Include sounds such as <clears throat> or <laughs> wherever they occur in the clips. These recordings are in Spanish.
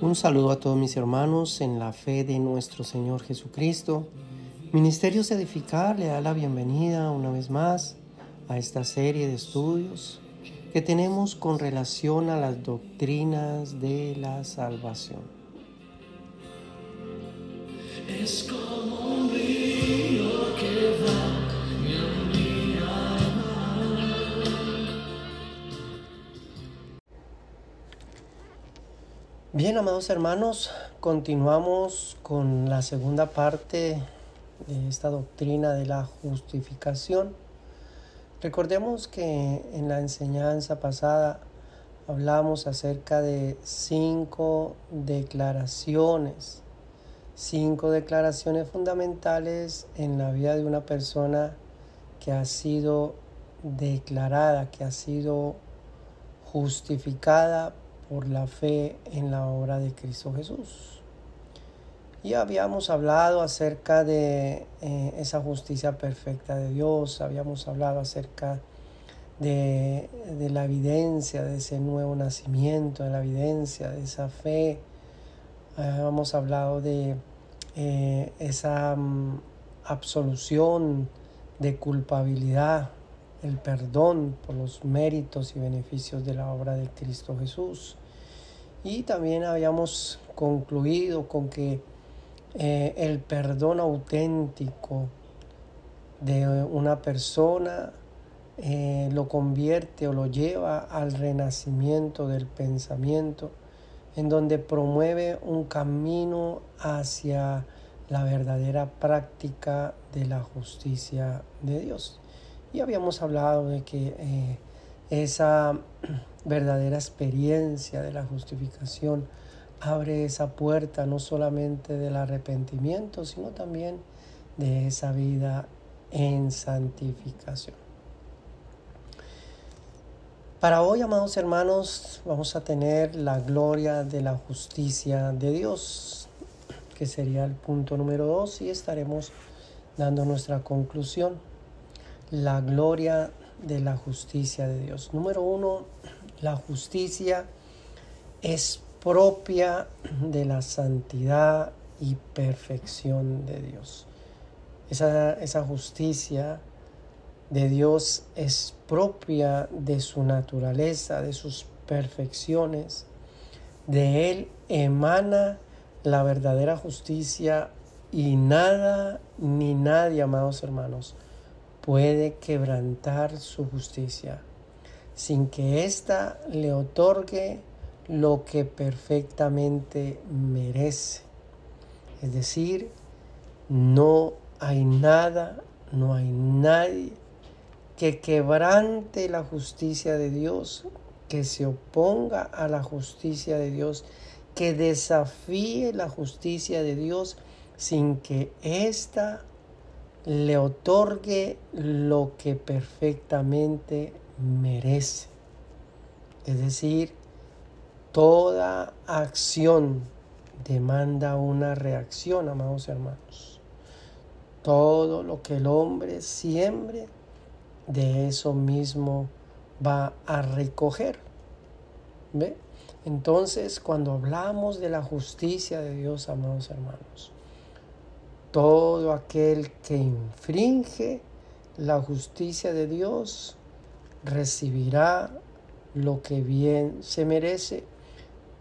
Un saludo a todos mis hermanos en la fe de nuestro Señor Jesucristo. Ministerios Edificar le da la bienvenida una vez más a esta serie de estudios que tenemos con relación a las doctrinas de la salvación. Bien, amados hermanos, continuamos con la segunda parte de esta doctrina de la justificación. Recordemos que en la enseñanza pasada hablamos acerca de cinco declaraciones, cinco declaraciones fundamentales en la vida de una persona que ha sido declarada, que ha sido justificada por la fe en la obra de Cristo Jesús. Y habíamos hablado acerca de eh, esa justicia perfecta de Dios, habíamos hablado acerca de, de, la evidencia de ese nuevo nacimiento, de la evidencia de esa fe. Habíamos hablado de eh, esa um, absolución de culpabilidad, el perdón por los méritos y beneficios de la obra de Cristo Jesús. Y también habíamos concluido con que eh, el perdón auténtico de una persona eh, lo convierte o lo lleva al renacimiento del pensamiento, en donde promueve un camino hacia la verdadera práctica de la justicia de Dios. Y habíamos hablado de que eh, esa verdadera experiencia de la justificación abre esa puerta no solamente del arrepentimiento, sino también de esa vida en santificación. Para hoy, amados hermanos, vamos a tener la gloria de la justicia de Dios, que sería el punto número dos, y estaremos dando nuestra conclusión. La gloria de la justicia de Dios. Número uno, la justicia es propia de la santidad y perfección de Dios. Esa, esa, justicia de Dios es propia de su naturaleza, de sus perfecciones. De Él emana la verdadera justicia y nada ni nadie, amados hermanos, puede quebrantar su justicia sin que ésta le otorgue lo que perfectamente merece. Es decir, no hay nada, no hay nadie que quebrante la justicia de Dios, que se oponga a la justicia de Dios, que desafíe la justicia de Dios sin que ésta le otorgue lo que perfectamente merece. Es decir, Toda acción demanda una reacción, amados hermanos. Todo lo que el hombre siembre, de eso mismo va a recoger. ¿Ve? Entonces, cuando hablamos de la justicia de Dios, amados hermanos, todo aquel que infringe la justicia de Dios recibirá lo que bien se merece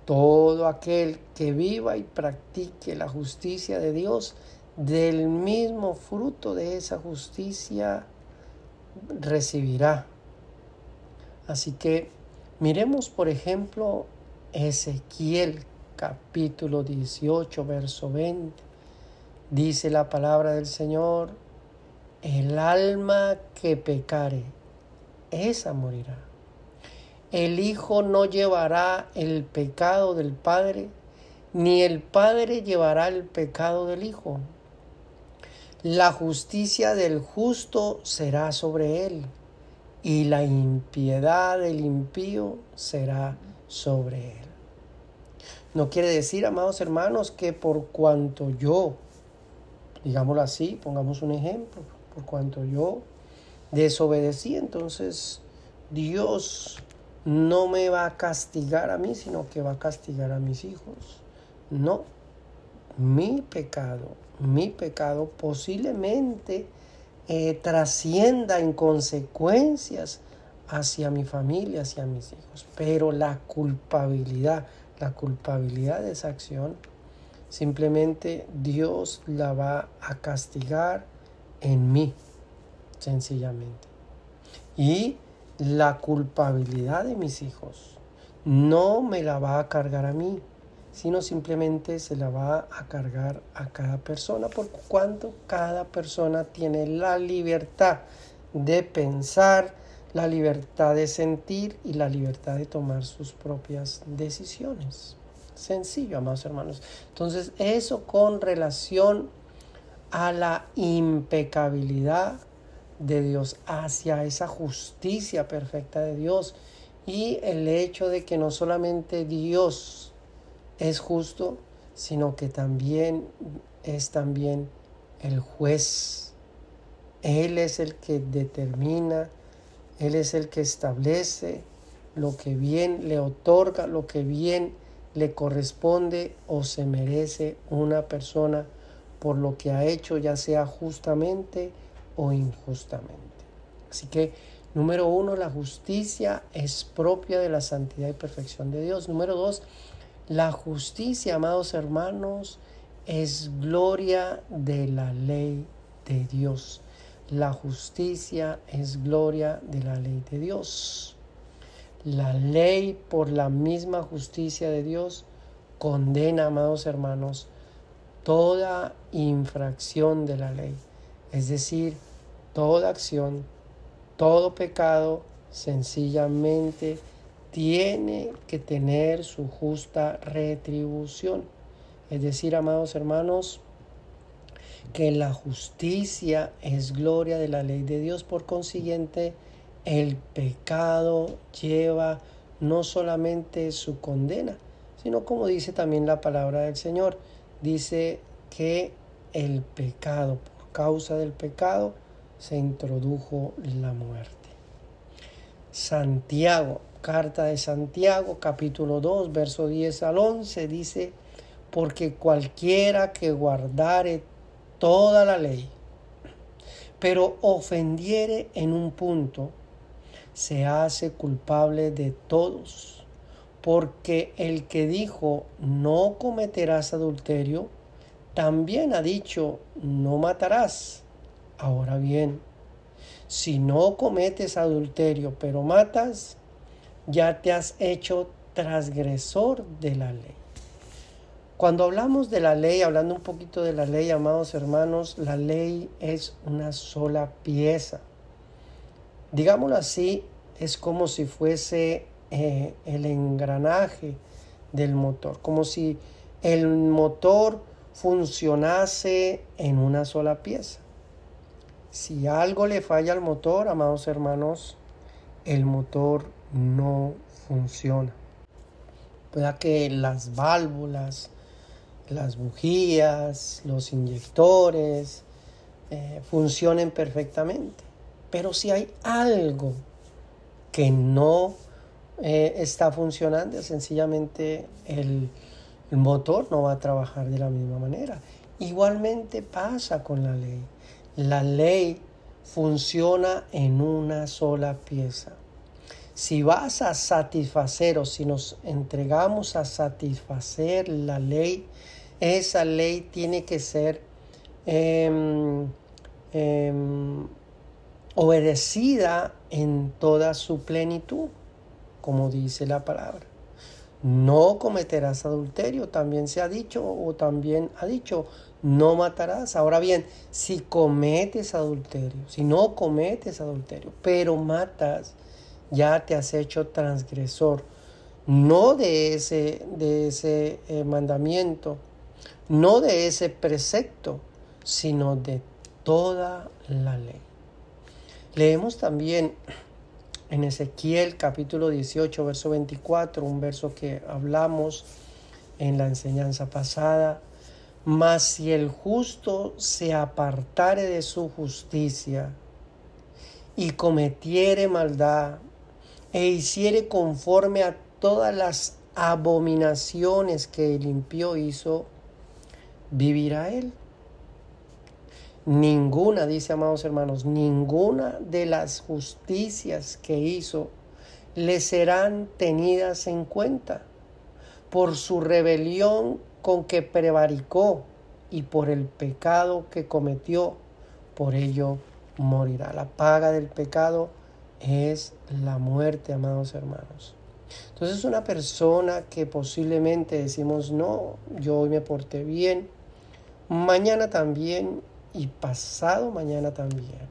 todo aquel que viva y practique la justicia de Dios, del mismo fruto de esa justicia recibirá. Así que miremos, por ejemplo, Ezequiel capítulo 18, verso 20. Dice la palabra del Señor, el alma que pecare, esa morirá. El Hijo no llevará el pecado del Padre, ni el Padre llevará el pecado del Hijo. La justicia del justo será sobre él, y la impiedad del impío será sobre él. No quiere decir, amados hermanos, que por cuanto yo, digámoslo así, pongamos un ejemplo, por cuanto yo desobedecí. Entonces Dios no me va a castigar a mí, sino que va a castigar a mis hijos. No, mi pecado, mi pecado posiblemente eh, trascienda en consecuencias hacia mi familia, hacia mis hijos. Pero la culpabilidad, la culpabilidad de esa acción, simplemente Dios la va a castigar en mí, sencillamente. Y la culpabilidad de mis hijos no me la va a cargar a mí, sino simplemente se la va a cargar a cada persona, por cuanto cada persona tiene la libertad de pensar, la libertad de sentir y la libertad de tomar sus propias decisiones. Sencillo, amados hermanos. Entonces, eso con relación a la impecabilidad de Dios, hacia esa justicia perfecta de Dios y el hecho de que no solamente Dios es justo, sino que también es también el juez. Él es el que determina, Él es el que establece lo que bien le otorga, lo que bien le corresponde o se merece una persona por lo que ha hecho, ya sea justamente o injustamente. Así que, número uno, la justicia es propia de la santidad y perfección de Dios. Número dos, la justicia, amados hermanos, es gloria de la ley de Dios. La justicia es gloria de la ley de Dios. La ley por la misma justicia de Dios condena, amados hermanos, toda infracción de la ley. Es decir, toda acción, todo pecado sencillamente tiene que tener su justa retribución. Es decir, amados hermanos, que la justicia es gloria de la ley de Dios. Por consiguiente, el pecado lleva no solamente su condena, sino como dice también la palabra del Señor, dice que el pecado, causa del pecado, se introdujo la muerte. Santiago, carta de Santiago, capítulo 2, verso 10 al 11, dice, porque cualquiera que guardare toda la ley, pero ofendiere en un punto, se hace culpable de todos, porque el que dijo no cometerás adulterio, también ha dicho no matarás. Ahora bien, si no cometes adulterio pero matas, ya te has hecho transgresor de la ley. Cuando hablamos de la ley, hablando un poquito de la ley, amados hermanos, la ley es una sola pieza. Digámoslo así, es como si fuese eh, el engranaje del motor, como si el motor funcionase en una sola pieza. Si algo le falla al motor, amados hermanos, el motor no funciona. Pueda que las válvulas, las bujías, los inyectores eh, funcionen perfectamente. Pero si hay algo que no eh, está funcionando, sencillamente el, el motor no va a trabajar de la misma manera. Igualmente pasa con la ley. La ley funciona en una sola pieza. Si vas a satisfacer o si nos entregamos a satisfacer la ley, esa ley tiene que ser em, em, obedecida en toda su plenitud, como dice la palabra. No cometerás adulterio, también se ha dicho, o también ha dicho, no matarás. Ahora bien, si cometes adulterio, si no cometes adulterio, pero matas, ya te has hecho transgresor, no de ese, de ese eh, mandamiento, no de ese precepto, sino de toda la ley. Leemos también en Ezequiel capítulo 18, verso 24, un verso que hablamos en la enseñanza pasada, Mas si el justo se apartare de su justicia y cometiere maldad e hiciere conforme a todas las abominaciones que el impío hizo, vivirá él. Ninguna, dice amados hermanos, ninguna de las justicias que hizo le serán tenidas en cuenta por su rebelión con que prevaricó y por el pecado que cometió, por ello morirá. La paga del pecado es la muerte, amados hermanos. Entonces una persona que posiblemente decimos, no, yo hoy me porté bien, mañana también y pasado mañana también,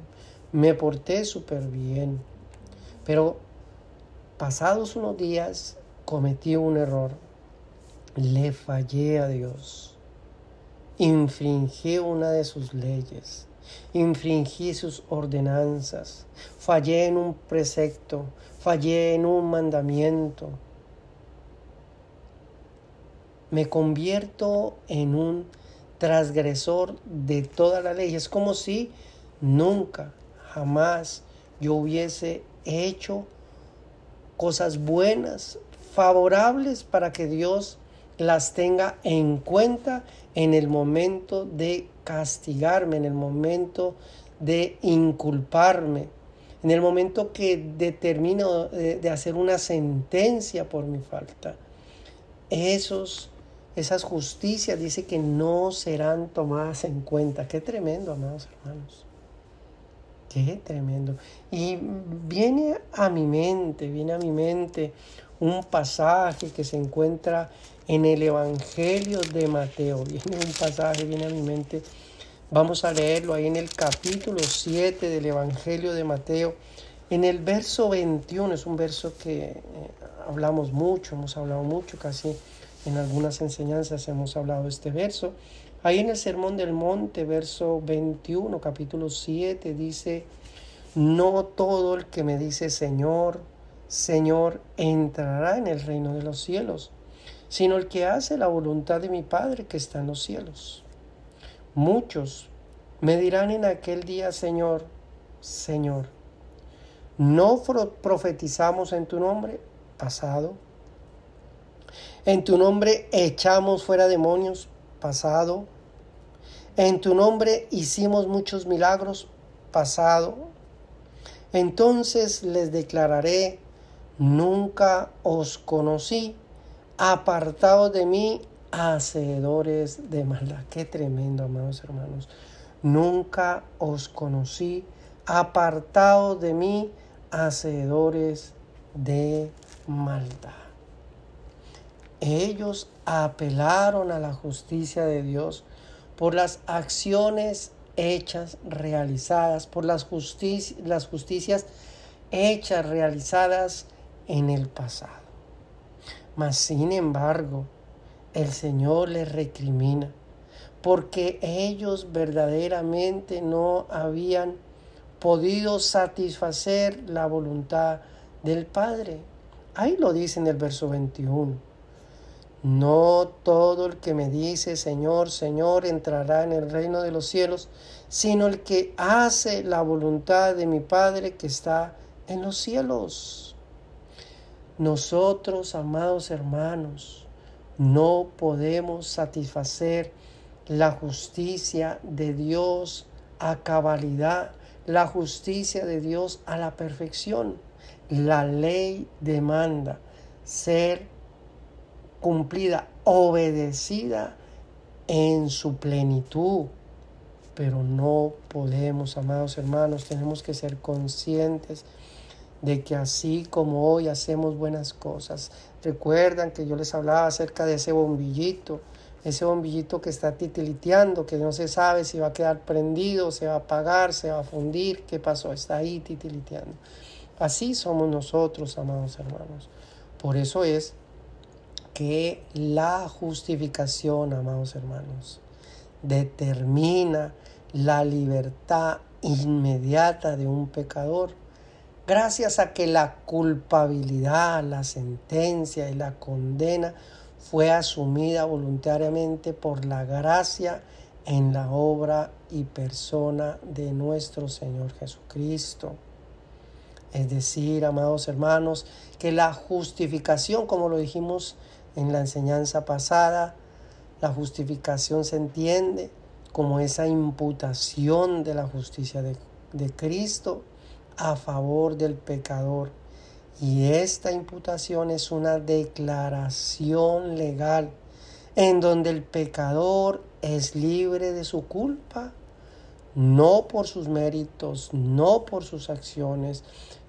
me porté súper bien, pero pasados unos días cometí un error, le fallé a Dios, infringí una de sus leyes, infringí sus ordenanzas, fallé en un precepto, fallé en un mandamiento. Me convierto en un transgresor de toda la ley. Es como si nunca, jamás yo hubiese hecho cosas buenas, favorables para que Dios las tenga en cuenta en el momento de castigarme, en el momento de inculparme, en el momento que determino de, hacer una sentencia por mi falta. Esos, esas justicias dice que no serán tomadas en cuenta. Qué tremendo, amados hermanos. Qué tremendo. Y viene a mi mente, viene a mi mente un pasaje que se encuentra en el Evangelio de Mateo. <laughs> Viene un pasaje, viene a mi mente. Vamos a leerlo ahí en el capítulo 7 del Evangelio de Mateo. En el verso 21, es un verso que eh, hablamos mucho, hemos hablado mucho, casi en algunas enseñanzas hemos hablado de este verso. Ahí en el Sermón del Monte, verso 21, capítulo 7, dice, no todo el que me dice Señor, Señor, entrará en el reino de los cielos, sino el que hace la voluntad de mi Padre que está en los cielos. Muchos me dirán en aquel día, Señor, Señor, ¿no profetizamos en tu nombre? Pasado. En tu nombre echamos fuera demonios? Pasado. En tu nombre hicimos muchos milagros? Pasado. Entonces les declararé, nunca os conocí, apartados de mí, hacedores de maldad. Qué tremendo, amados hermanos. Nunca os conocí, apartados de mí, hacedores de maldad. Ellos apelaron a la justicia de Dios por las acciones hechas, realizadas, por las, justicias hechas, realizadas en el pasado. Mas, sin embargo, el Señor les recrimina porque ellos verdaderamente no habían podido satisfacer la voluntad del Padre. Ahí lo dice en el verso 21. No todo el que me dice Señor, Señor entrará en el reino de los cielos, sino el que hace la voluntad de mi Padre que está en los cielos. Nosotros, amados hermanos, no podemos satisfacer la justicia de Dios a cabalidad, la justicia de Dios a la perfección. La ley demanda ser cumplida, obedecida en su plenitud. Pero no podemos, amados hermanos, tenemos que ser conscientes de que así como hoy hacemos buenas cosas, recuerdan que yo les hablaba acerca de ese bombillito, ese bombillito que está titiliteando, que no se sabe si va a quedar prendido, se va a apagar, se va a fundir, qué pasó, está ahí titiliteando. Así somos nosotros, amados hermanos. Por eso es que la justificación, amados hermanos, determina la libertad inmediata de un pecador gracias a que la culpabilidad, la sentencia y la condena fue asumida voluntariamente por la gracia en la obra y persona de nuestro Señor Jesucristo. Es decir, amados hermanos, que la justificación, como lo dijimos en la enseñanza pasada, la justificación se entiende como esa imputación de la justicia de, de Cristo a favor del pecador. Y esta imputación es una declaración legal en donde el pecador es libre de su culpa, no por sus méritos, no por sus acciones,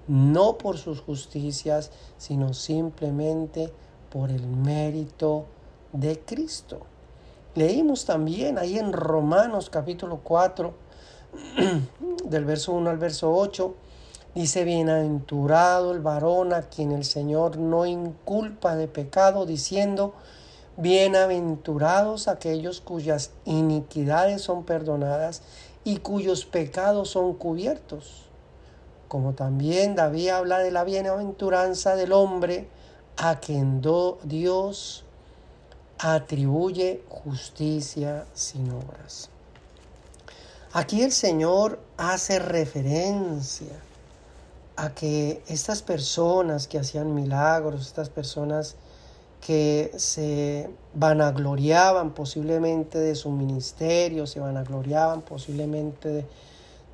no por sus justicias, sino simplemente por el mérito de Cristo. Leímos también ahí en Romanos capítulo 4, <clears throat> del verso 1 al verso 8, dice, bienaventurado el varón a quien el Señor no inculpa de pecado, diciendo, bienaventurados aquellos cuyas iniquidades son perdonadas y cuyos pecados son cubiertos. Como también David habla de la bienaventuranza del hombre a quien Dios atribuye justicia sin obras. Aquí el Señor hace referencia a que estas personas que hacían milagros, estas personas que se vanagloriaban posiblemente de su ministerio, se vanagloriaban posiblemente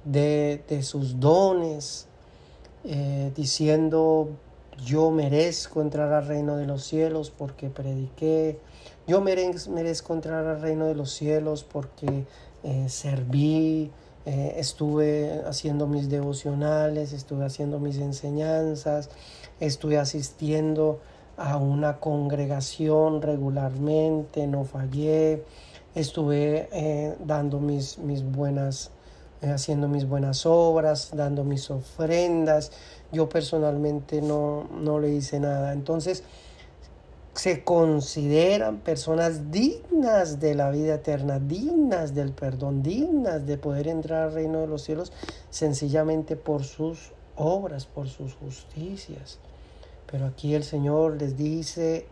de, de, sus dones, eh, diciendo yo merezco entrar al reino de los cielos porque prediqué, yo merezco entrar al reino de los cielos porque eh, serví, eh, estuve haciendo mis devocionales, estuve haciendo mis enseñanzas, estuve asistiendo a una congregación regularmente, no fallé, estuve eh, dando mis, mis buenas, haciendo mis buenas obras, dando mis ofrendas. Yo personalmente no, no le hice nada. Entonces, se consideran personas dignas de la vida eterna, dignas del perdón, dignas de poder entrar al reino de los cielos sencillamente por sus obras, por sus justicias. Pero aquí el Señor les dice,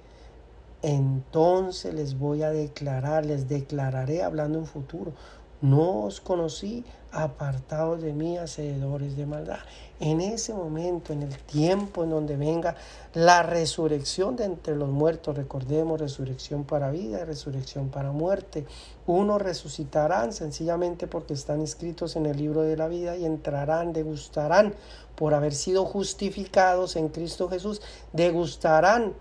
entonces les voy a declarar, les declararé hablando en futuro, no os conocí apartados de mí, hacedores de maldad. En ese momento, en el tiempo en donde venga la resurrección de entre los muertos, recordemos resurrección para vida, resurrección para muerte. Unos resucitarán sencillamente porque están escritos en el libro de la vida y entrarán, degustarán por haber sido justificados en Cristo Jesús, degustarán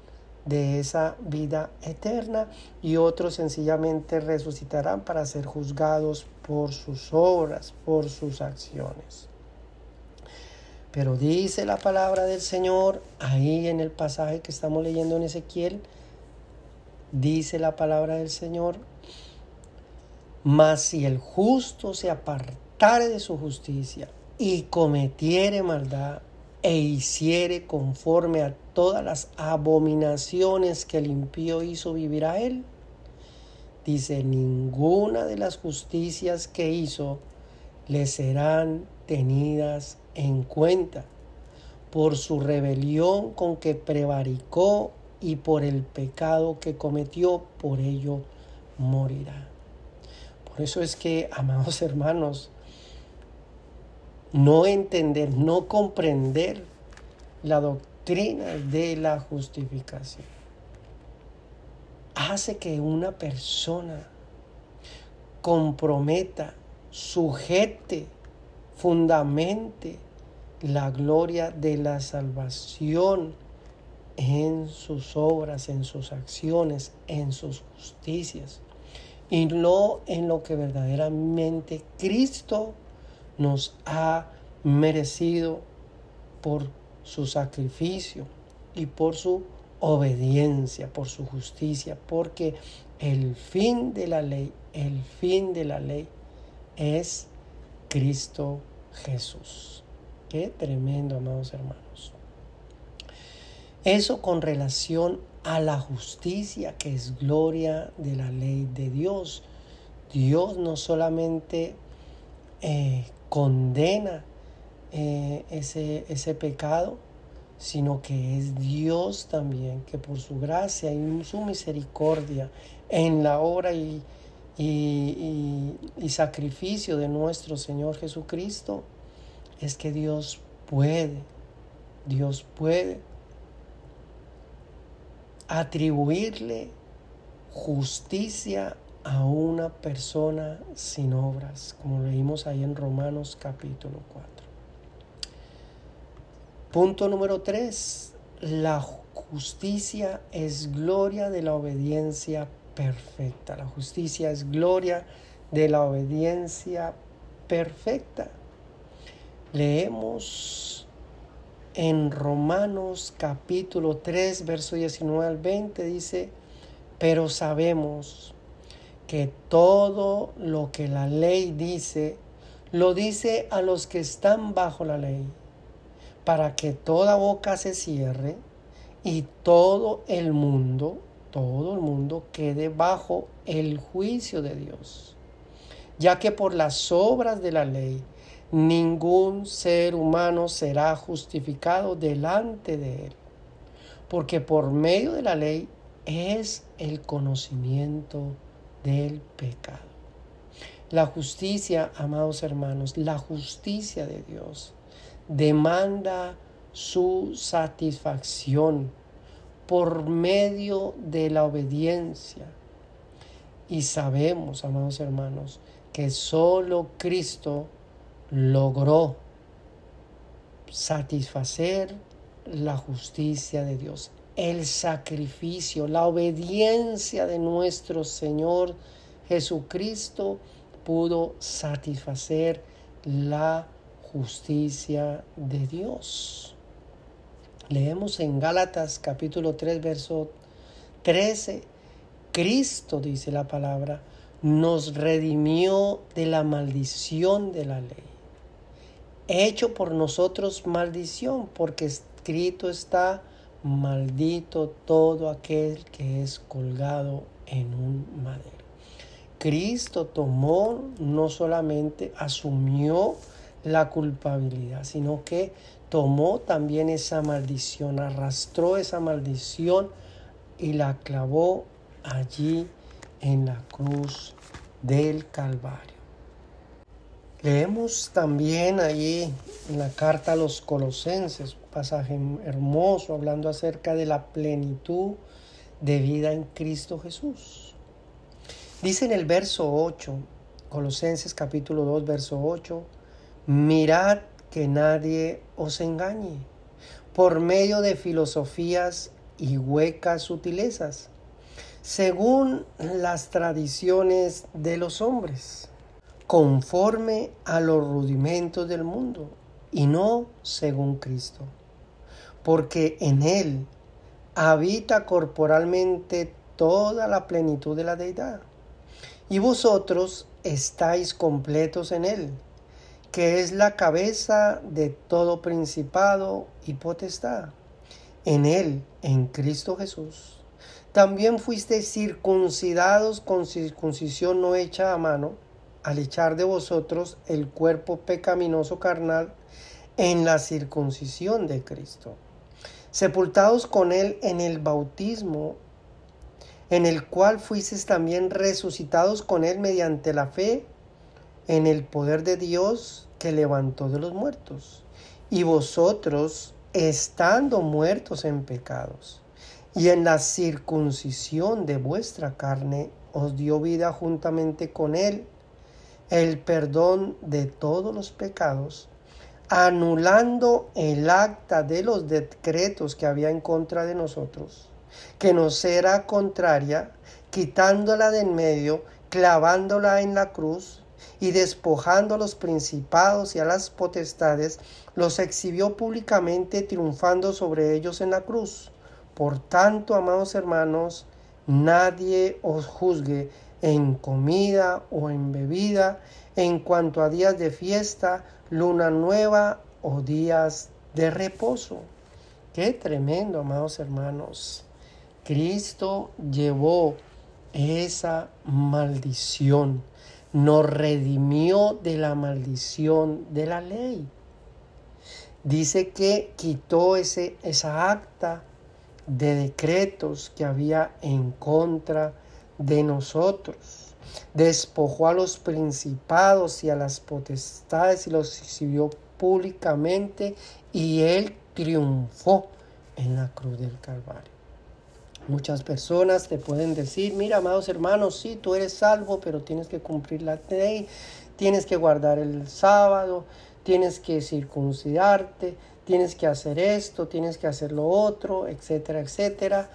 de esa vida eterna y otros sencillamente resucitarán para ser juzgados por sus obras, por sus acciones. Pero dice la palabra del Señor ahí en el pasaje que estamos leyendo en Ezequiel, dice la palabra del Señor, mas si el justo se apartare de su justicia y cometiere maldad, e hiciere conforme a todas las abominaciones que el impío hizo vivir a él. Dice, ninguna de las justicias que hizo le serán tenidas en cuenta por su rebelión con que prevaricó y por el pecado que cometió, por ello morirá. Por eso es que, amados <laughs> hermanos, no entender, no comprender la doctrina de la justificación. Hace que una persona comprometa, sujete, fundamente la gloria de la salvación en sus obras, en sus acciones, en sus justicias, y no en lo que verdaderamente Cristo nos ha merecido por su sacrificio y por su obediencia, por su justicia, porque el fin de la ley, el fin de la ley es Cristo Jesús. Qué tremendo, amados hermanos. Eso con relación a la justicia que es gloria de la ley de Dios. Dios no solamente eh, condena eh, ese, ese pecado, sino que es Dios también, que por su gracia y su misericordia en la obra y, y, y, y sacrificio de nuestro Señor Jesucristo, es que Dios puede, Dios puede atribuirle justicia a una persona sin obras, como leímos ahí en Romanos capítulo 4. Punto número 3. La justicia es gloria de la obediencia perfecta. La justicia es gloria de la obediencia perfecta. Leemos en Romanos capítulo 3, verso 19 al 20, dice, pero sabemos que todo lo que la ley dice, lo dice a los que están bajo la ley, para que toda boca se cierre y todo el mundo, todo el mundo quede bajo el juicio de Dios. Ya que por las obras de la ley, ningún ser humano será justificado delante de él, porque por medio de la ley es el conocimiento del pecado. La justicia, amados hermanos, la justicia de Dios demanda su satisfacción por medio de la obediencia. Y sabemos, amados hermanos, que solo Cristo logró satisfacer la justicia de Dios, el sacrificio, la obediencia de nuestro Señor Jesucristo pudo satisfacer la justicia de Dios. Leemos en Gálatas capítulo 3, verso 13. Cristo, dice la palabra, nos redimió de la maldición de la ley hecho por nosotros maldición, porque escrito está, maldito todo aquel que es colgado en un madero. Cristo tomó, no solamente asumió la culpabilidad, sino que tomó también esa maldición, arrastró esa maldición y la clavó allí en la cruz del Calvario. Leemos también allí en la carta a los colosenses, un pasaje hermoso hablando acerca de la plenitud de vida en Cristo Jesús. Dice en el verso 8, Colosenses capítulo 2, verso 8, mirad que nadie os engañe por medio de filosofías y huecas sutilezas, según las tradiciones de los hombres conforme a los rudimentos del mundo y no según Cristo. Porque en Él habita corporalmente toda la plenitud de la deidad. Y vosotros estáis completos en Él, que es la cabeza de todo principado y potestad. En Él, en Cristo Jesús. También fuisteis circuncidados con circuncisión no hecha a mano al echar de vosotros el cuerpo pecaminoso carnal en la circuncisión de Cristo, sepultados con Él en el bautismo, en el cual fuisteis también resucitados con Él mediante la fe en el poder de Dios que levantó de los muertos. Y vosotros, estando muertos en pecados, y en la circuncisión de vuestra carne, os dio vida juntamente con Él, el perdón de todos los pecados, anulando el acta de los decretos que había en contra de nosotros, que nos era contraria, quitándola de en medio, clavándola en la cruz y despojando a los principados y a las potestades, los exhibió públicamente triunfando sobre ellos en la cruz. Por tanto, amados hermanos, nadie os juzgue en comida o en bebida, en cuanto a días de fiesta, luna nueva o días de reposo. Qué tremendo, amados hermanos. Cristo llevó esa maldición, nos redimió de la maldición de la ley. Dice que quitó ese, esa acta de decretos que había en contra de nosotros. Despojó a los principados y a las potestades y los exhibió públicamente y él triunfó en la cruz del Calvario. Muchas personas te pueden decir, mira, amados hermanos, sí, tú eres salvo, pero tienes que cumplir la ley, tienes que guardar el sábado, tienes que circuncidarte, tienes que hacer esto, tienes que hacer lo otro, etcétera, etcétera.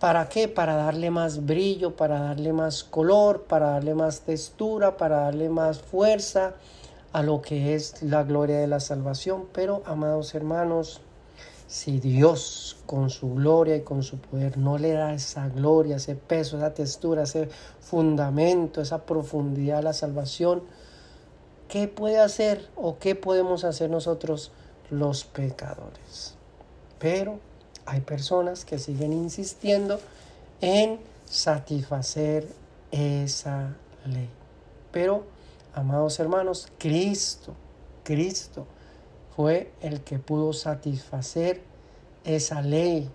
¿Para qué? Para darle más brillo, para darle más color, para darle más textura, para darle más fuerza a lo que es la gloria de la salvación. Pero, amados hermanos, si Dios con su gloria y con su poder no le da esa gloria, ese peso, esa textura, ese fundamento, esa profundidad a la salvación, ¿qué puede hacer o qué podemos hacer nosotros los pecadores? Pero hay personas que siguen insistiendo en satisfacer esa ley. Pero, amados hermanos, Cristo, Cristo, fue el que pudo satisfacer esa ley,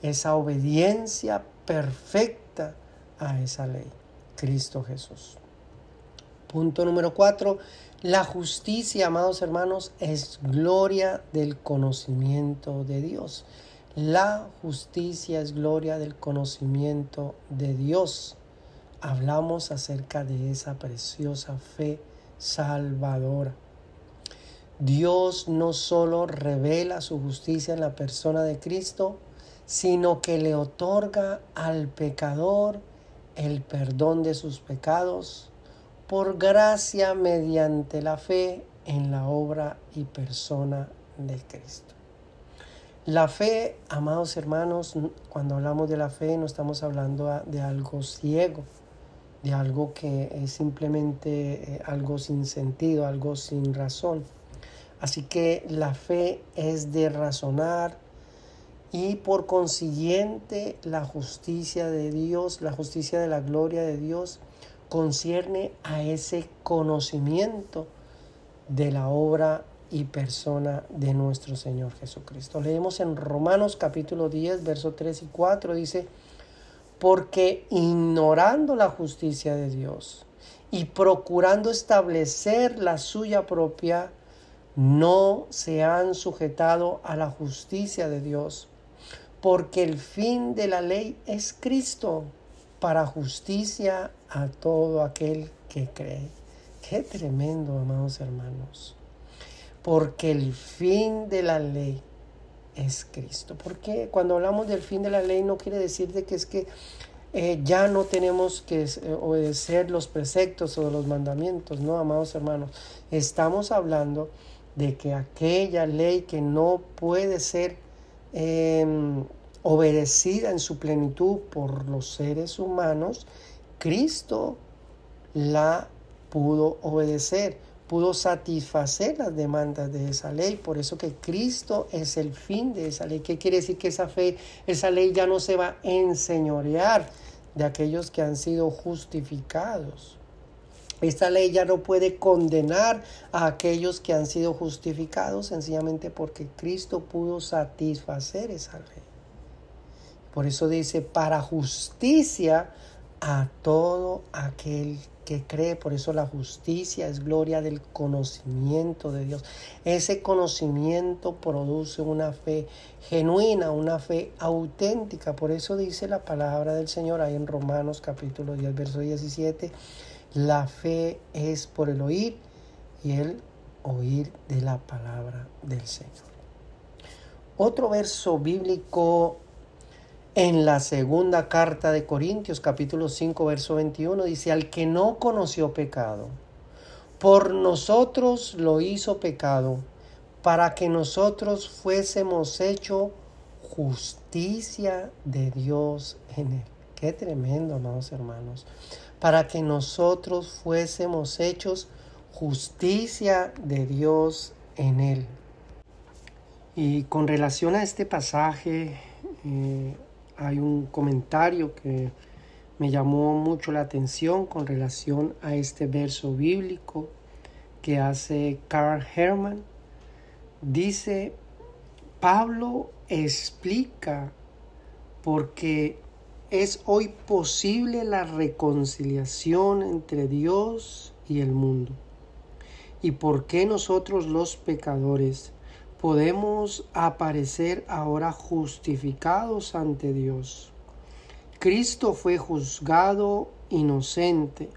esa obediencia perfecta a esa ley, Cristo Jesús. Punto número cuatro, la justicia, amados hermanos, es gloria del conocimiento de Dios. La justicia es gloria del conocimiento de Dios. Hablamos acerca de esa preciosa fe salvadora. Dios no solo revela su justicia en la persona de Cristo, sino que le otorga al pecador el perdón de sus pecados por gracia mediante la fe en la obra y persona de Cristo. La fe, amados hermanos, cuando hablamos de la fe no estamos hablando de algo ciego, de algo que es simplemente eh, algo sin sentido, algo sin razón. Así que la fe es de razonar y por consiguiente la justicia de Dios, la justicia de la gloria de Dios, concierne a ese conocimiento de la obra y persona de nuestro Señor Jesucristo. Leemos en Romanos capítulo 10, verso 3 y 4, dice, porque ignorando la justicia de Dios y procurando establecer la suya propia, no se han sujetado a la justicia de Dios, porque el fin de la ley es Cristo para justicia a todo aquel que cree. Qué tremendo, amados hermanos. Porque el fin de la ley es Cristo. Porque cuando hablamos del fin de la ley no quiere decir de que es que eh, ya no tenemos que eh, obedecer los preceptos o los mandamientos, no, amados hermanos. Estamos hablando de que aquella ley que no puede ser em, obedecida en su plenitud por los seres humanos, Cristo la pudo obedecer, pudo satisfacer las demandas de esa ley. Por eso que Cristo es el fin de esa ley. ¿Qué quiere decir que esa fe, esa ley ya no se va a enseñorear de aquellos que han sido justificados? Esta ley ya no puede condenar a aquellos que han sido justificados sencillamente porque Cristo pudo satisfacer esa ley. Por eso dice, para justicia a todo aquel que cree. Por eso la justicia es gloria del conocimiento de Dios. Ese conocimiento produce una fe genuina, una fe auténtica. Por eso dice la palabra del Señor ahí en Romanos capítulo 10, verso 17 la fe es por el oír y el oír de la palabra del Señor. Otro verso bíblico en la segunda carta de Corintios, capítulo 5, verso 21, dice, al que no conoció pecado, por nosotros lo hizo pecado, para que nosotros fuésemos hecho justicia de Dios en él. Qué tremendo, amados hermanos para que nosotros fuésemos hechos justicia de Dios en él. Y con relación a este pasaje, eh, hay un comentario que me llamó mucho la atención con relación a este verso bíblico que hace Carl Herman. dice, Pablo explica porque es hoy posible la reconciliación entre Dios y el mundo. ¿Y por qué nosotros los pecadores podemos aparecer ahora justificados ante Dios? Cristo fue juzgado inocente,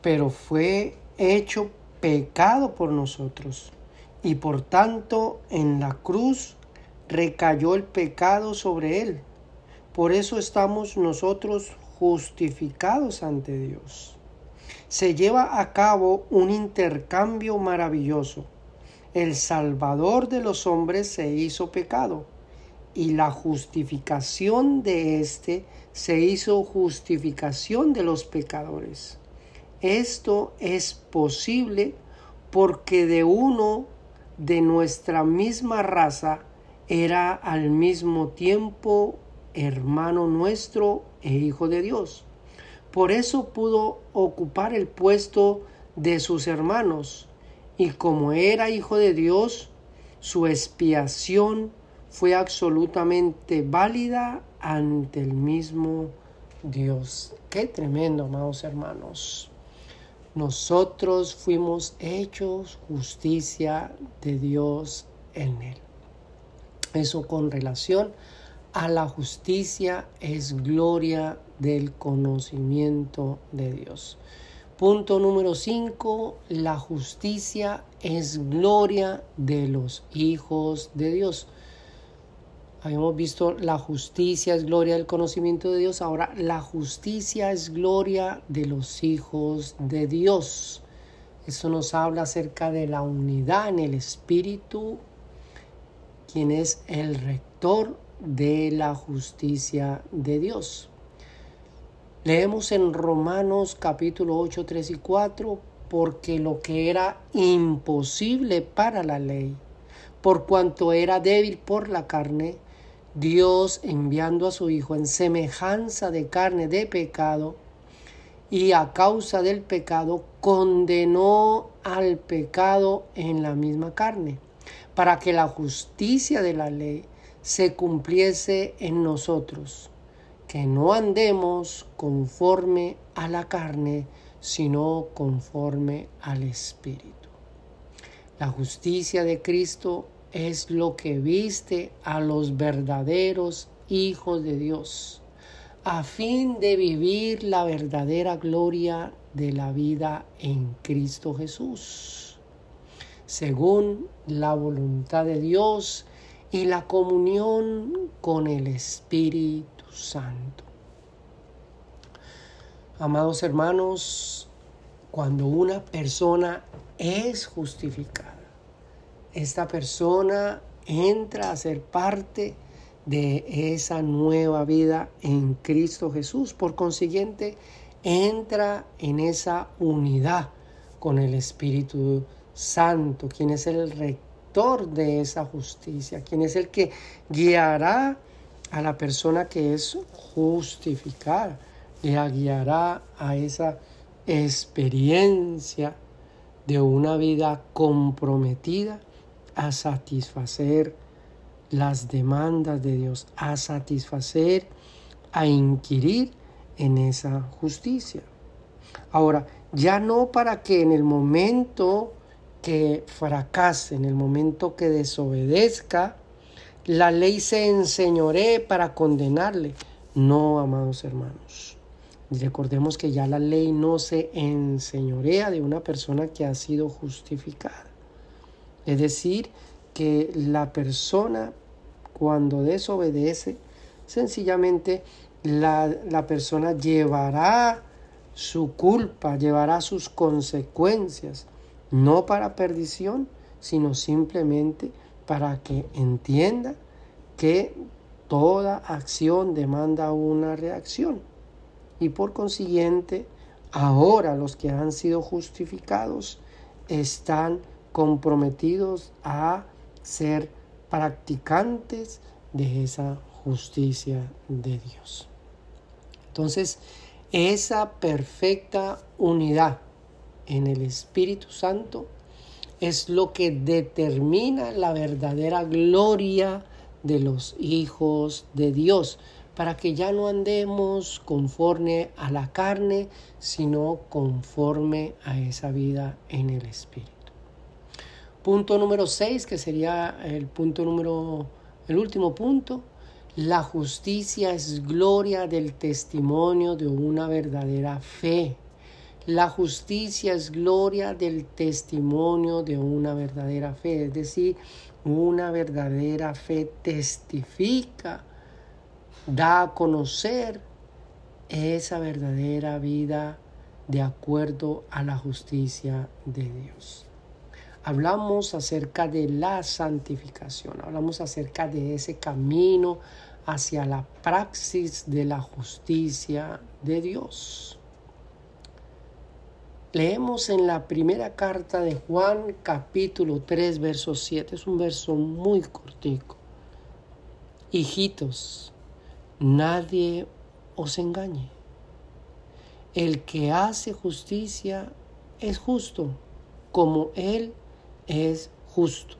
pero fue hecho pecado por nosotros y por tanto en la cruz recayó el pecado sobre él. Por eso estamos nosotros justificados ante Dios. Se lleva a cabo un intercambio maravilloso. El Salvador de los hombres se hizo pecado y la justificación de éste se hizo justificación de los pecadores. Esto es posible porque de uno de nuestra misma raza era al mismo tiempo hermano nuestro e hijo de Dios. Por eso pudo ocupar el puesto de sus hermanos y como era hijo de Dios, su expiación fue absolutamente válida ante el mismo Dios. Qué tremendo, amados hermanos. Nosotros fuimos hechos justicia de Dios en él. Eso con relación a la justicia es gloria del conocimiento de Dios. Punto número 5. La justicia es gloria de los hijos de Dios. Habíamos visto la justicia es gloria del conocimiento de Dios. Ahora la justicia es gloria de los hijos de Dios. Eso nos habla acerca de la unidad en el Espíritu, quien es el rector de la justicia de Dios. Leemos en Romanos capítulo 8, 3 y 4, porque lo que era imposible para la ley, por cuanto era débil por la carne, Dios enviando a su Hijo en semejanza de carne de pecado y a causa del pecado condenó al pecado en la misma carne, para que la justicia de la ley se cumpliese en nosotros, que no andemos conforme a la carne, sino conforme al Espíritu. La justicia de Cristo es lo que viste a los verdaderos hijos de Dios, a fin de vivir la verdadera gloria de la vida en Cristo Jesús, según la voluntad de Dios y la comunión con el Espíritu Santo. Amados hermanos, cuando una persona es justificada, esta persona entra a ser parte de esa nueva vida en Cristo Jesús. Por consiguiente, entra en esa unidad con el Espíritu Santo, quien es el rector de esa justicia, quien es el que guiará a la persona que es justificada, le guiará a esa experiencia de una vida comprometida a satisfacer las demandas de Dios, a satisfacer, a inquirir en esa justicia. Ahora, ya no para que en el momento que fracase, en el momento que desobedezca, la ley se enseñoree para condenarle. No, amados hermanos. Recordemos que ya la ley no se enseñorea de una persona que ha sido justificada. Es decir, que la persona cuando desobedece, sencillamente la, la, persona llevará su culpa, llevará sus consecuencias, no para perdición, sino simplemente para que entienda que toda acción demanda una reacción. Y por consiguiente, ahora los que han sido justificados están comprometidos a ser practicantes de esa justicia de Dios. Entonces, esa perfecta unidad en el Espíritu Santo es lo que determina la verdadera gloria de los hijos de Dios, para que ya no andemos conforme a la carne, sino conforme a esa vida en el Espíritu. Punto número 6, que sería el punto número, el último punto, la justicia es gloria del testimonio de una verdadera fe. La justicia es gloria del testimonio de una verdadera fe, es decir, una verdadera fe testifica, da a conocer esa verdadera vida de acuerdo a la justicia de Dios. Hablamos acerca de la santificación, hablamos acerca de ese camino hacia la praxis de la justicia de Dios. Leemos en la primera carta de Juan capítulo 3 verso 7, es un verso muy cortico. Hijitos, nadie os engañe. El que hace justicia es justo, como Él es justo.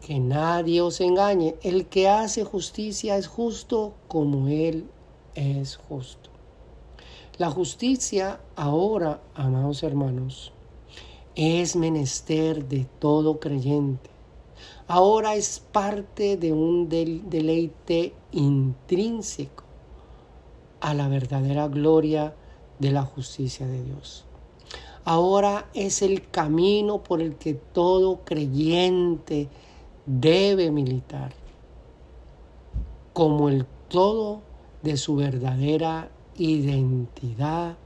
Que nadie os engañe. El que hace justicia es justo como Él es justo. La justicia ahora, amados hermanos, es menester de todo creyente. Ahora es parte de un deleite intrínseco a la verdadera gloria de la justicia de Dios. Ahora es el camino por el que todo creyente debe militar, como el todo de su verdadera identidad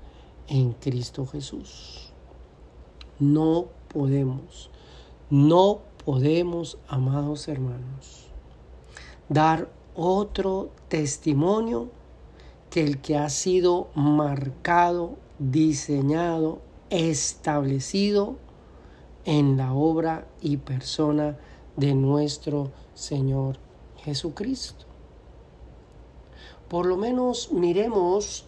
en Cristo Jesús. No podemos, no podemos, amados hermanos, dar otro testimonio que el que ha sido marcado, diseñado, establecido en la obra y persona de nuestro Señor Jesucristo. Por lo menos miremos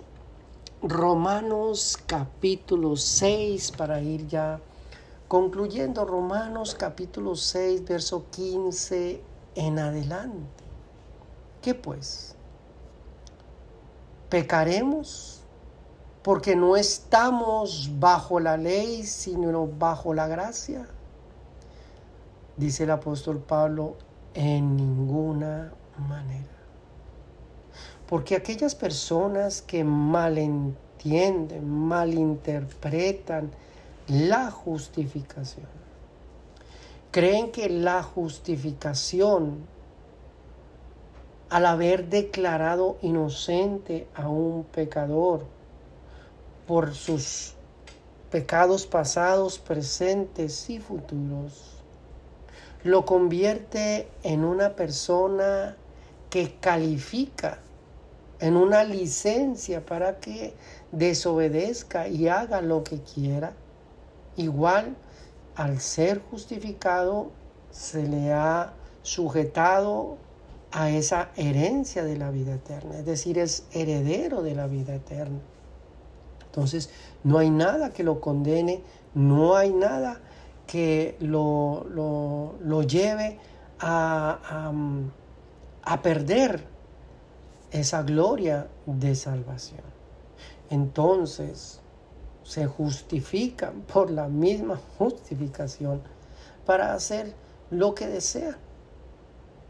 Romanos capítulo 6 para ir ya concluyendo Romanos capítulo 6 verso 15 en adelante. ¿Qué pues? ¿Pecaremos? Porque no estamos bajo la ley, sino bajo la gracia. Dice el apóstol Pablo, en ninguna manera. Porque aquellas personas que malentienden, malinterpretan la justificación, creen que la justificación, al haber declarado inocente a un pecador por sus pecados pasados, presentes y futuros, lo convierte en una persona que califica en una licencia para que desobedezca y haga lo que quiera. Igual, al ser justificado, se le ha sujetado a esa herencia de la vida eterna, es decir, es heredero de la vida eterna. Entonces, no hay nada que lo condene, no hay nada que lo, lo, lleve a, a, a perder esa gloria de salvación. Entonces se justifican por la misma justificación para hacer lo que desean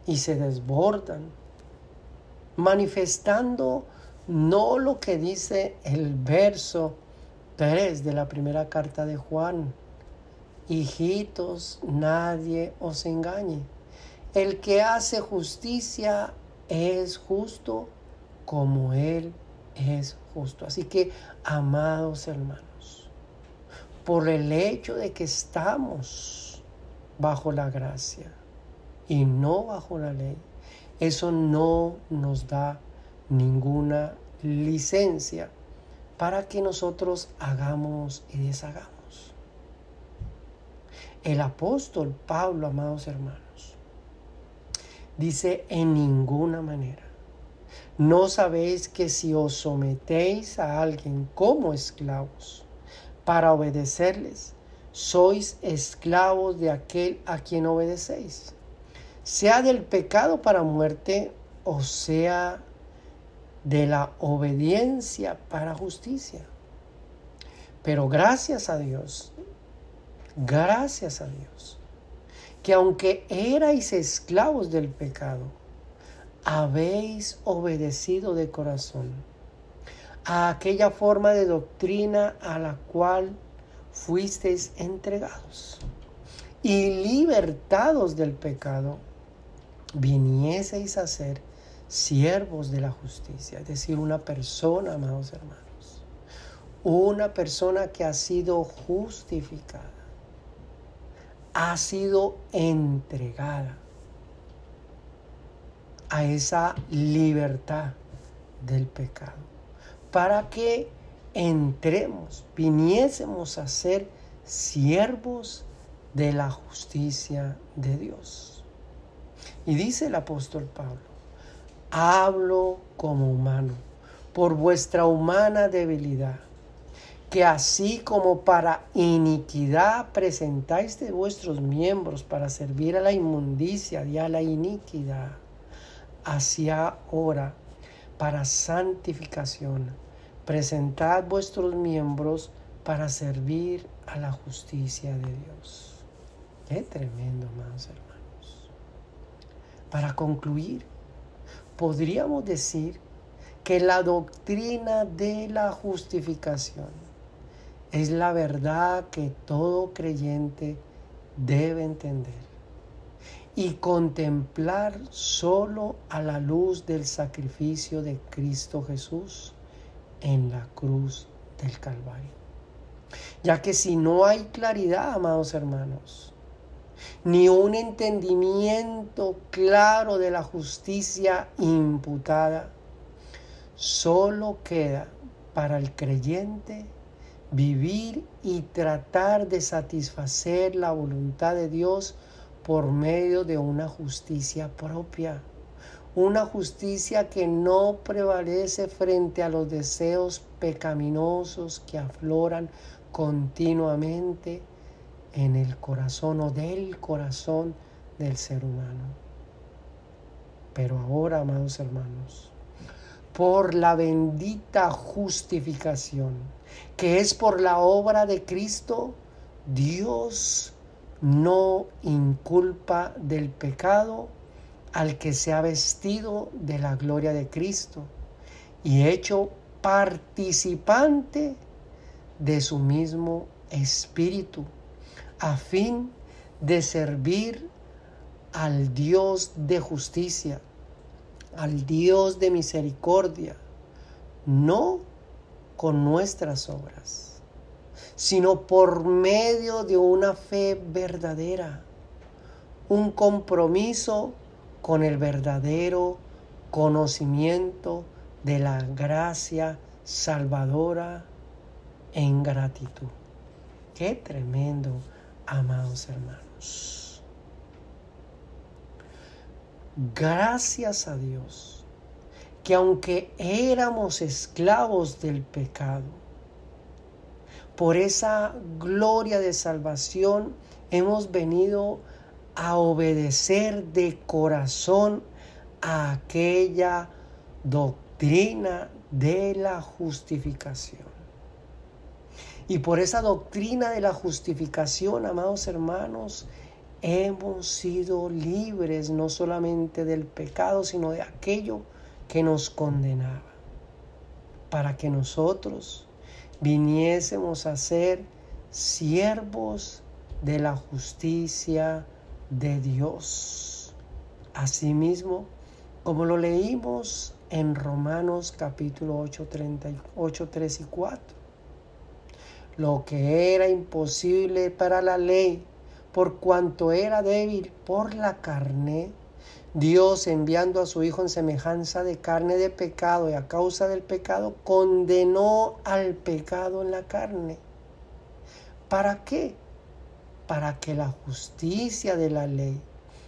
y se desbordan, manifestando no lo que dice el verso 3 de la primera carta de Juan. Hijitos, nadie os engañe. El que hace justicia es justo como Él es justo. Así que, amados hermanos, por el hecho de que estamos bajo la gracia y no bajo la ley, eso no nos da ninguna licencia para que nosotros hagamos y deshagamos. El apóstol Pablo, amados hermanos, Dice, en ninguna manera. ¿No sabéis que si os sometéis a alguien como esclavos para obedecerles, sois esclavos de aquel a quien obedecéis, sea del pecado para muerte o sea de la obediencia para justicia. Pero gracias a Dios, gracias a Dios, que aunque erais esclavos del pecado, habéis obedecido de corazón a aquella forma de doctrina a la cual fuisteis entregados. Y libertados del pecado, vinieseis a ser siervos de la justicia, es decir, una persona, amados hermanos, una persona que ha sido justificada, ha sido entregada a esa libertad del pecado, para que entremos, viniésemos a ser siervos de la justicia de Dios. Y dice el apóstol Pablo, hablo como humano, por vuestra humana debilidad, que así como para iniquidad presentáis de vuestros miembros para servir a la inmundicia y a la iniquidad, así ahora para santificación presentad vuestros miembros para servir a la justicia de Dios. Qué tremendo, amados hermanos. Para concluir, podríamos decir que la doctrina de la justificación es la verdad que todo creyente debe entender y contemplar solo a la luz del sacrificio de Cristo Jesús en la cruz del Calvario. Ya que si no hay claridad, amados hermanos, ni un entendimiento claro de la justicia imputada, solo queda para el creyente vivir y tratar de satisfacer la voluntad de Dios por medio de una justicia propia una justicia que no prevalece frente a los deseos pecaminosos que afloran continuamente en el corazón o del corazón del ser humano. Pero ahora, amados hermanos, por la bendita justificación, que es por la obra de Cristo, Dios no inculpa del pecado al que se ha vestido de la gloria de Cristo y hecho participante de su mismo espíritu, a fin de servir al Dios de justicia, al Dios de misericordia, no con nuestras obras, sino por medio de una fe verdadera, un compromiso con el verdadero conocimiento de la gracia salvadora en gratitud. Qué tremendo, amados hermanos. Gracias a Dios que aunque éramos esclavos del pecado, por esa gloria de salvación hemos venido a obedecer de corazón a aquella doctrina de la justificación. Y por esa doctrina de la justificación, amados hermanos, hemos sido libres no solamente del pecado, sino de aquello que nos condenaba, para que nosotros viniésemos a ser siervos de la justicia de Dios. Asimismo, como lo leímos en Romanos capítulo 8, 38, 3 y 4. Lo que era imposible para la ley, por cuanto era débil por la carne, Dios enviando a su Hijo en semejanza de carne de pecado y a causa del pecado, condenó al pecado en la carne. ¿Para qué? para que la justicia de la ley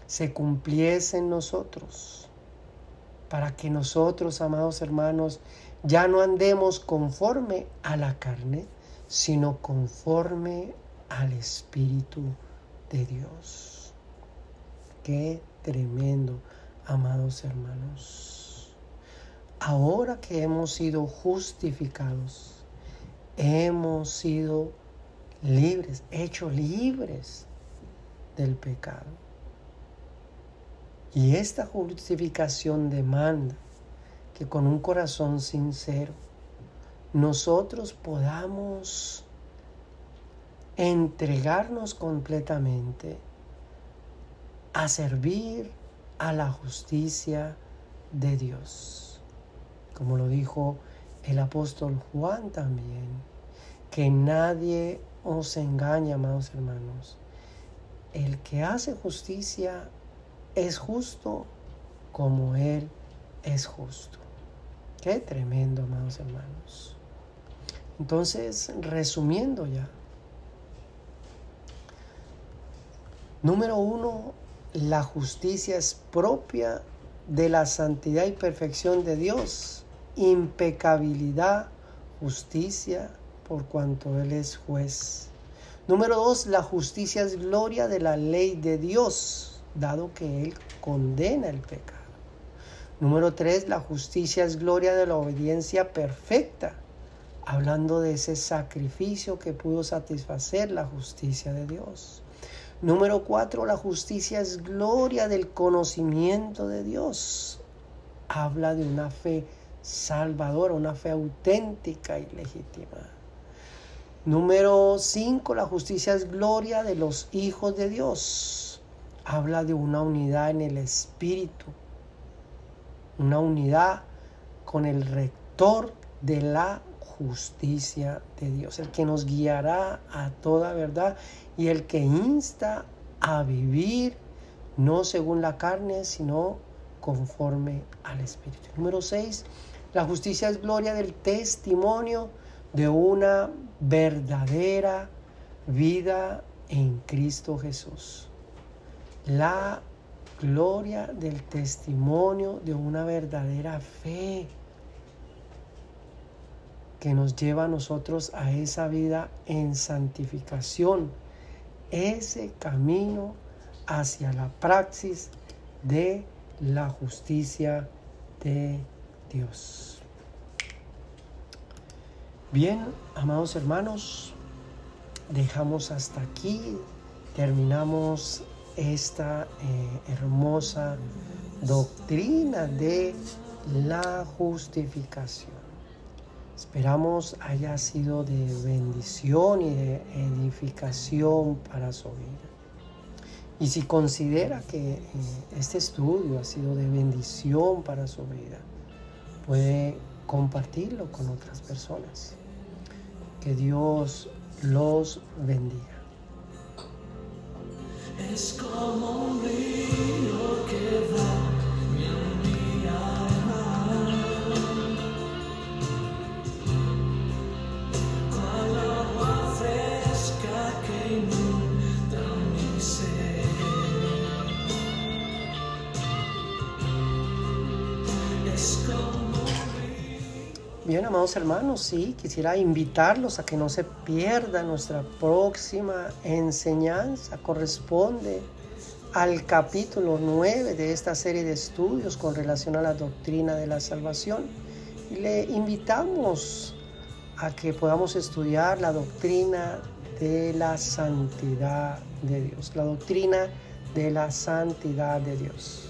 se cumpliese en nosotros, para que nosotros, amados hermanos, ya no andemos conforme a la carne, sino conforme al Espíritu de Dios. Qué tremendo, amados hermanos. Ahora que hemos sido justificados, hemos sido libres, hechos libres del pecado. Y esta justificación demanda que con un corazón sincero nosotros podamos entregarnos completamente a servir a la justicia de Dios. Como lo dijo el apóstol Juan también, que nadie os engañe, amados hermanos. El que hace justicia es justo como Él es justo. Qué tremendo, amados hermanos. Entonces, resumiendo ya. Número uno, la justicia es propia de la santidad y perfección de Dios. Impecabilidad, justicia, por cuanto Él es juez. Número dos, la justicia es gloria de la ley de Dios, dado que Él condena el pecado. Número tres, la justicia es gloria de la obediencia perfecta, hablando de ese sacrificio que pudo satisfacer la justicia de Dios. Número cuatro, la justicia es gloria del conocimiento de Dios. Habla de una fe salvadora, una fe auténtica y legítima. Número 5, la justicia es gloria de los hijos de Dios. Habla de una unidad en el Espíritu, una unidad con el rector de la justicia de Dios, el que nos guiará a toda verdad y el que insta a vivir no según la carne, sino conforme al Espíritu. Número 6, la justicia es gloria del testimonio de una verdadera vida en Cristo Jesús. La gloria del testimonio de una verdadera fe que nos lleva a nosotros a esa vida en santificación, ese camino hacia la praxis de la justicia de Dios. Bien, amados hermanos, dejamos hasta aquí, terminamos esta eh, hermosa doctrina de la justificación. Esperamos haya sido de bendición y de edificación para su vida. Y si considera que eh, este estudio ha sido de bendición para su vida, puede compartirlo con otras personas. Que Dios los bendiga. Bien, amados hermanos, sí, quisiera invitarlos a que no se pierda nuestra próxima enseñanza. Corresponde al capítulo 9 de esta serie de estudios con relación a la doctrina de la salvación. Y le invitamos a que podamos estudiar la doctrina de la santidad de Dios, la doctrina de la santidad de Dios.